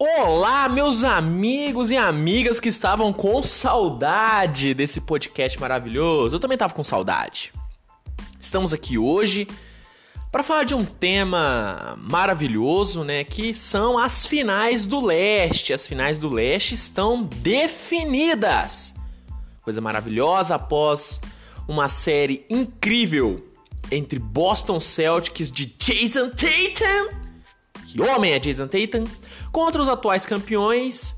Olá, meus amigos e amigas que estavam com saudade desse podcast maravilhoso. Eu também estava com saudade. Estamos aqui hoje para falar de um tema maravilhoso, né, que são as finais do Leste. As finais do Leste estão definidas. Coisa maravilhosa após uma série incrível entre Boston Celtics de Jason Tatum que homem é Jason Tatum, contra os atuais campeões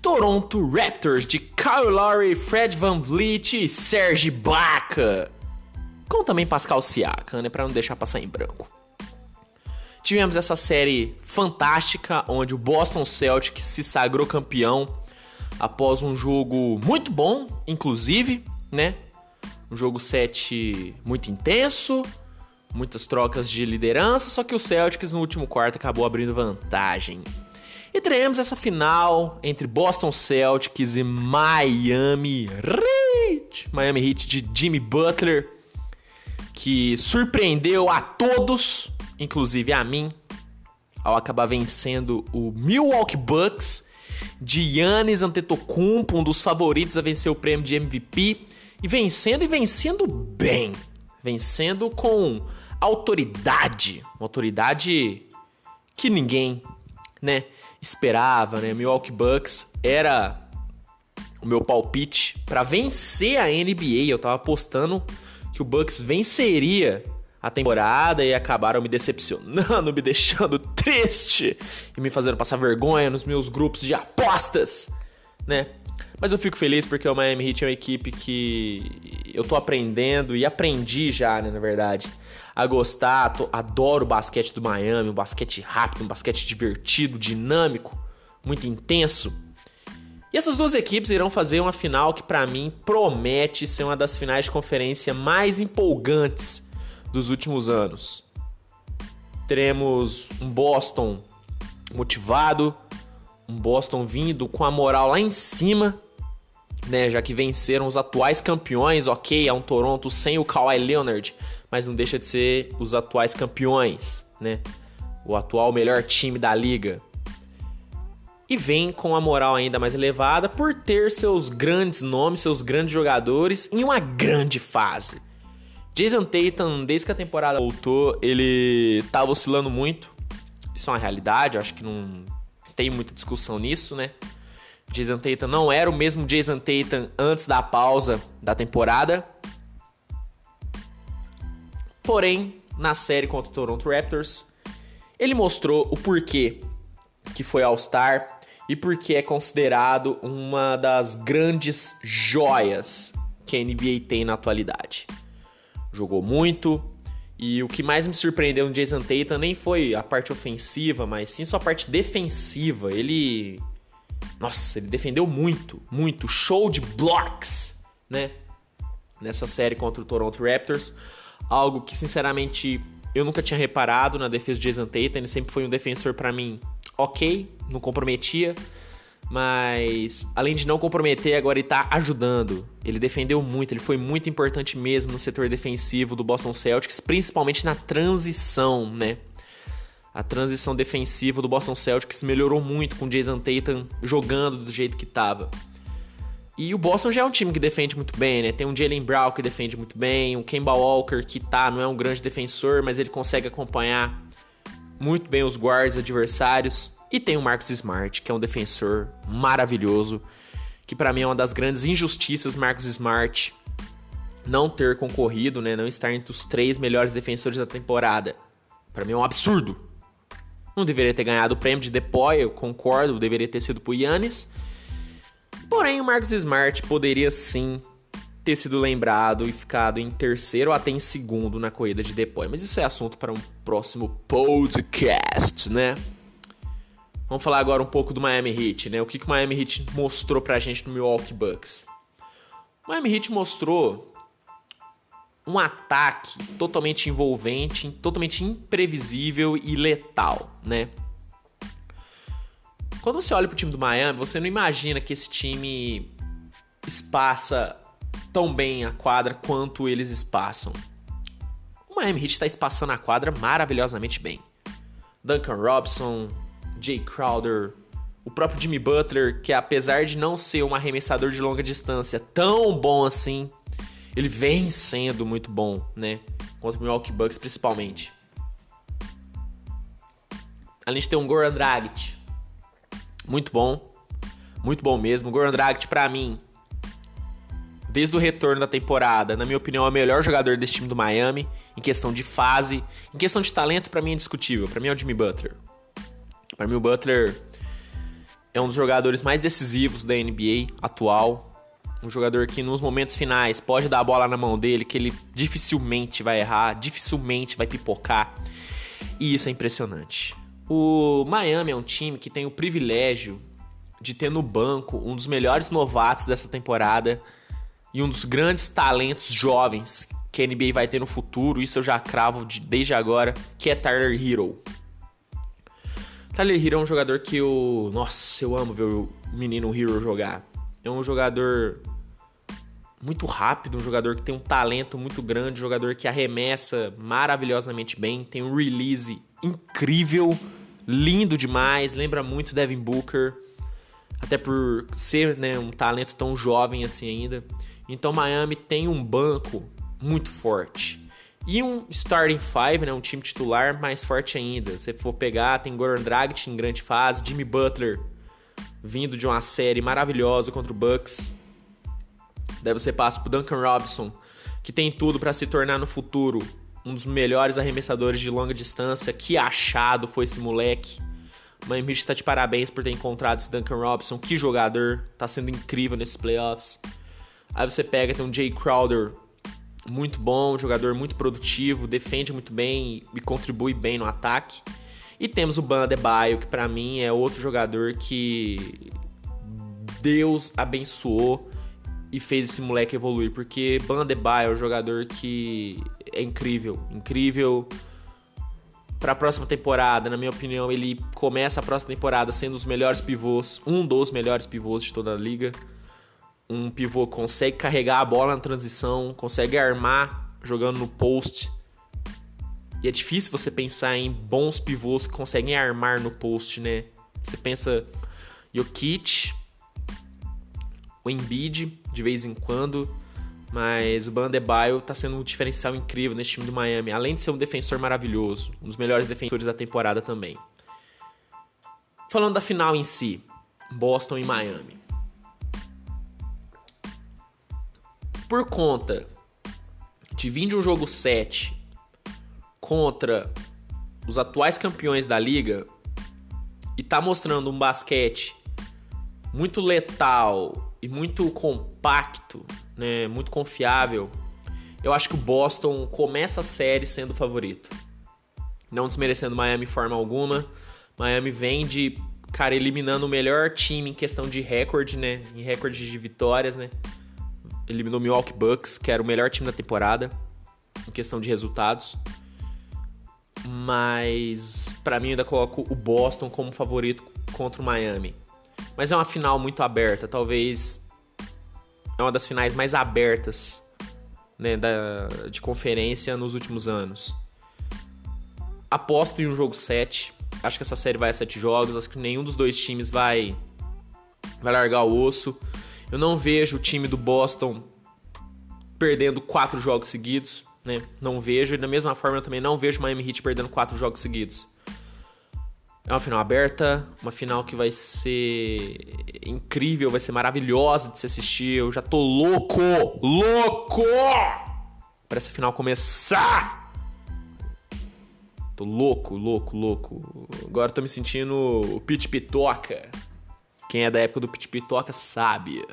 Toronto Raptors de Kyle Lowry, Fred Van Vliet e Serge Ibaka. Com também Pascal Siakam, né, para não deixar passar em branco. Tivemos essa série fantástica onde o Boston Celtics se sagrou campeão após um jogo muito bom, inclusive, né? Um jogo 7 muito intenso, muitas trocas de liderança, só que o Celtics no último quarto acabou abrindo vantagem. E teremos essa final entre Boston Celtics e Miami Heat. Miami Heat de Jimmy Butler, que surpreendeu a todos, inclusive a mim, ao acabar vencendo o Milwaukee Bucks de Yannis Antetokounmpo, um dos favoritos a vencer o prêmio de MVP, e vencendo e vencendo bem vencendo com autoridade, uma autoridade que ninguém, né, esperava, né? Milwaukee Bucks era o meu palpite para vencer a NBA. Eu tava apostando que o Bucks venceria a temporada e acabaram me decepcionando, me deixando triste e me fazendo passar vergonha nos meus grupos de apostas, né? Mas eu fico feliz porque o Miami Heat é uma equipe que eu tô aprendendo e aprendi já, né, na verdade, a gostar. Tô, adoro o basquete do Miami, um basquete rápido, um basquete divertido, dinâmico, muito intenso. E essas duas equipes irão fazer uma final que para mim promete ser uma das finais de conferência mais empolgantes dos últimos anos. Teremos um Boston motivado, um Boston vindo com a moral lá em cima né? Já que venceram os atuais campeões, ok, é um Toronto sem o Kawhi Leonard, mas não deixa de ser os atuais campeões, né? O atual melhor time da liga. E vem com a moral ainda mais elevada por ter seus grandes nomes, seus grandes jogadores em uma grande fase. Jason Tatum, desde que a temporada voltou, ele tá oscilando muito. Isso é uma realidade, acho que não tem muita discussão nisso, né? Jason Tatum não era o mesmo Jason Tatum antes da pausa da temporada. Porém, na série contra o Toronto Raptors, ele mostrou o porquê que foi All-Star e porque é considerado uma das grandes joias que a NBA tem na atualidade. Jogou muito e o que mais me surpreendeu no Jason Tatum nem foi a parte ofensiva, mas sim sua parte defensiva. Ele nossa, ele defendeu muito, muito. Show de blocks, né? Nessa série contra o Toronto Raptors. Algo que, sinceramente, eu nunca tinha reparado na defesa de Jason Tatum. Ele sempre foi um defensor para mim ok, não comprometia. Mas, além de não comprometer, agora ele tá ajudando. Ele defendeu muito, ele foi muito importante mesmo no setor defensivo do Boston Celtics, principalmente na transição, né? A transição defensiva do Boston Celtics melhorou muito com o Jason Tatum jogando do jeito que estava. E o Boston já é um time que defende muito bem, né? Tem um Jalen Brown que defende muito bem, um Kemba Walker que tá, não é um grande defensor, mas ele consegue acompanhar muito bem os guards adversários. E tem o Marcus Smart, que é um defensor maravilhoso, que para mim é uma das grandes injustiças Marcus Smart não ter concorrido, né? Não estar entre os três melhores defensores da temporada. Para mim é um absurdo. Não deveria ter ganhado o prêmio de Depoy, eu concordo, deveria ter sido pro Yannis. Porém, o Marcus Smart poderia sim ter sido lembrado e ficado em terceiro ou até em segundo na corrida de Depoy. Mas isso é assunto para um próximo podcast, né? Vamos falar agora um pouco do Miami Heat, né? O que, que o Miami Heat mostrou pra gente no Milwaukee Bucks? O Miami Heat mostrou um ataque totalmente envolvente, totalmente imprevisível e letal, né? Quando você olha pro time do Miami, você não imagina que esse time espaça tão bem a quadra quanto eles espaçam. O Miami Heat está espaçando a quadra maravilhosamente bem. Duncan Robson, Jay Crowder, O próprio Jimmy Butler, que apesar de não ser um arremessador de longa distância tão bom assim, ele vem sendo muito bom, né? Contra o Milwaukee Bucks principalmente. Além de ter um Goran Dragic, muito bom, muito bom mesmo. O Goran Dragic para mim, desde o retorno da temporada, na minha opinião, é o melhor jogador desse time do Miami em questão de fase, em questão de talento, para mim é indiscutível. Para mim é o Jimmy Butler. Para mim o Butler é um dos jogadores mais decisivos da NBA atual. Um jogador que nos momentos finais pode dar a bola na mão dele, que ele dificilmente vai errar, dificilmente vai pipocar. E isso é impressionante. O Miami é um time que tem o privilégio de ter no banco um dos melhores novatos dessa temporada e um dos grandes talentos jovens que a NBA vai ter no futuro. Isso eu já cravo de, desde agora, que é Tyler Hero. Tyler Hero é um jogador que eu. Nossa, eu amo ver o menino Hero jogar. É um jogador muito rápido, um jogador que tem um talento muito grande, um jogador que arremessa maravilhosamente bem, tem um release incrível, lindo demais, lembra muito Devin Booker, até por ser né, um talento tão jovem assim ainda. Então Miami tem um banco muito forte. E um starting five, né, um time titular mais forte ainda. Se for pegar, tem Goran Dragic em grande fase, Jimmy Butler vindo de uma série maravilhosa contra o Bucks. Daí você passa pro Duncan Robinson, que tem tudo para se tornar no futuro um dos melhores arremessadores de longa distância. Que achado foi esse moleque. Miami Heat tá de parabéns por ter encontrado esse Duncan Robinson. Que jogador, tá sendo incrível nesses playoffs. Aí você pega, tem um Jay Crowder, muito bom, jogador muito produtivo, defende muito bem e contribui bem no ataque. E temos o Ban Adebayo, que para mim é outro jogador que Deus abençoou e fez esse moleque evoluir, porque Ban Adebayo é um jogador que é incrível, incrível para a próxima temporada, na minha opinião, ele começa a próxima temporada sendo os melhores pivôs, um dos melhores pivôs de toda a liga um pivô consegue carregar a bola na transição, consegue armar jogando no post. E é difícil você pensar em bons pivôs que conseguem armar no post, né? Você pensa Jokic, o Embiid de vez em quando, mas o Bandebaio tá sendo um diferencial incrível nesse time do Miami, além de ser um defensor maravilhoso, um dos melhores defensores da temporada também. Falando da final em si, Boston e Miami. por conta de vir de um jogo 7 contra os atuais campeões da liga e tá mostrando um basquete muito letal e muito compacto, né, muito confiável, eu acho que o Boston começa a série sendo o favorito. Não desmerecendo Miami de forma alguma. Miami vem de, cara, eliminando o melhor time em questão de recorde, né? Em recorde de vitórias, né? eliminou o Milwaukee Bucks, que era o melhor time da temporada em questão de resultados. Mas para mim ainda coloco o Boston como favorito contra o Miami. Mas é uma final muito aberta, talvez é uma das finais mais abertas né, da, de conferência nos últimos anos. Aposto em um jogo 7. Acho que essa série vai a 7 jogos. Acho que nenhum dos dois times vai, vai largar o osso. Eu não vejo o time do Boston perdendo quatro jogos seguidos, né? Não vejo. E da mesma forma, eu também não vejo Miami Heat perdendo quatro jogos seguidos. É uma final aberta, uma final que vai ser incrível, vai ser maravilhosa de se assistir. Eu já tô louco, louco para essa final começar. Tô louco, louco, louco. Agora tô me sentindo o Pit Pitoca. Quem é da época do Pit Pitoca sabe.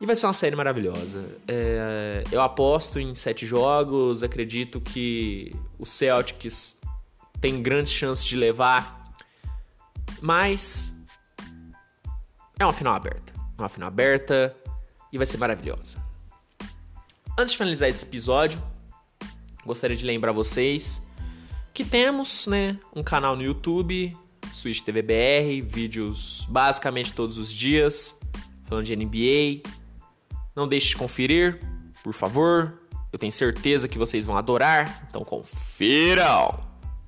E vai ser uma série maravilhosa. É, eu aposto em sete jogos, acredito que o Celtics tem grandes chances de levar, mas é uma final aberta. É uma final aberta e vai ser maravilhosa. Antes de finalizar esse episódio, gostaria de lembrar vocês que temos né, um canal no YouTube Switch TV BR, vídeos basicamente todos os dias, falando de NBA. Não deixe de conferir, por favor. Eu tenho certeza que vocês vão adorar, então confiram!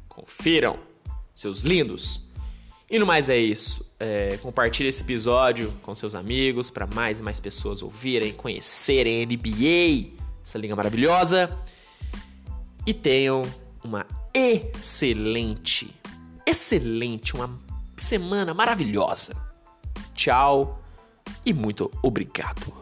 Confiram, seus lindos! E no mais é isso. É, compartilhe esse episódio com seus amigos para mais e mais pessoas ouvirem, conhecerem a NBA, essa liga maravilhosa. E tenham uma excelente, excelente, uma semana maravilhosa. Tchau e muito obrigado.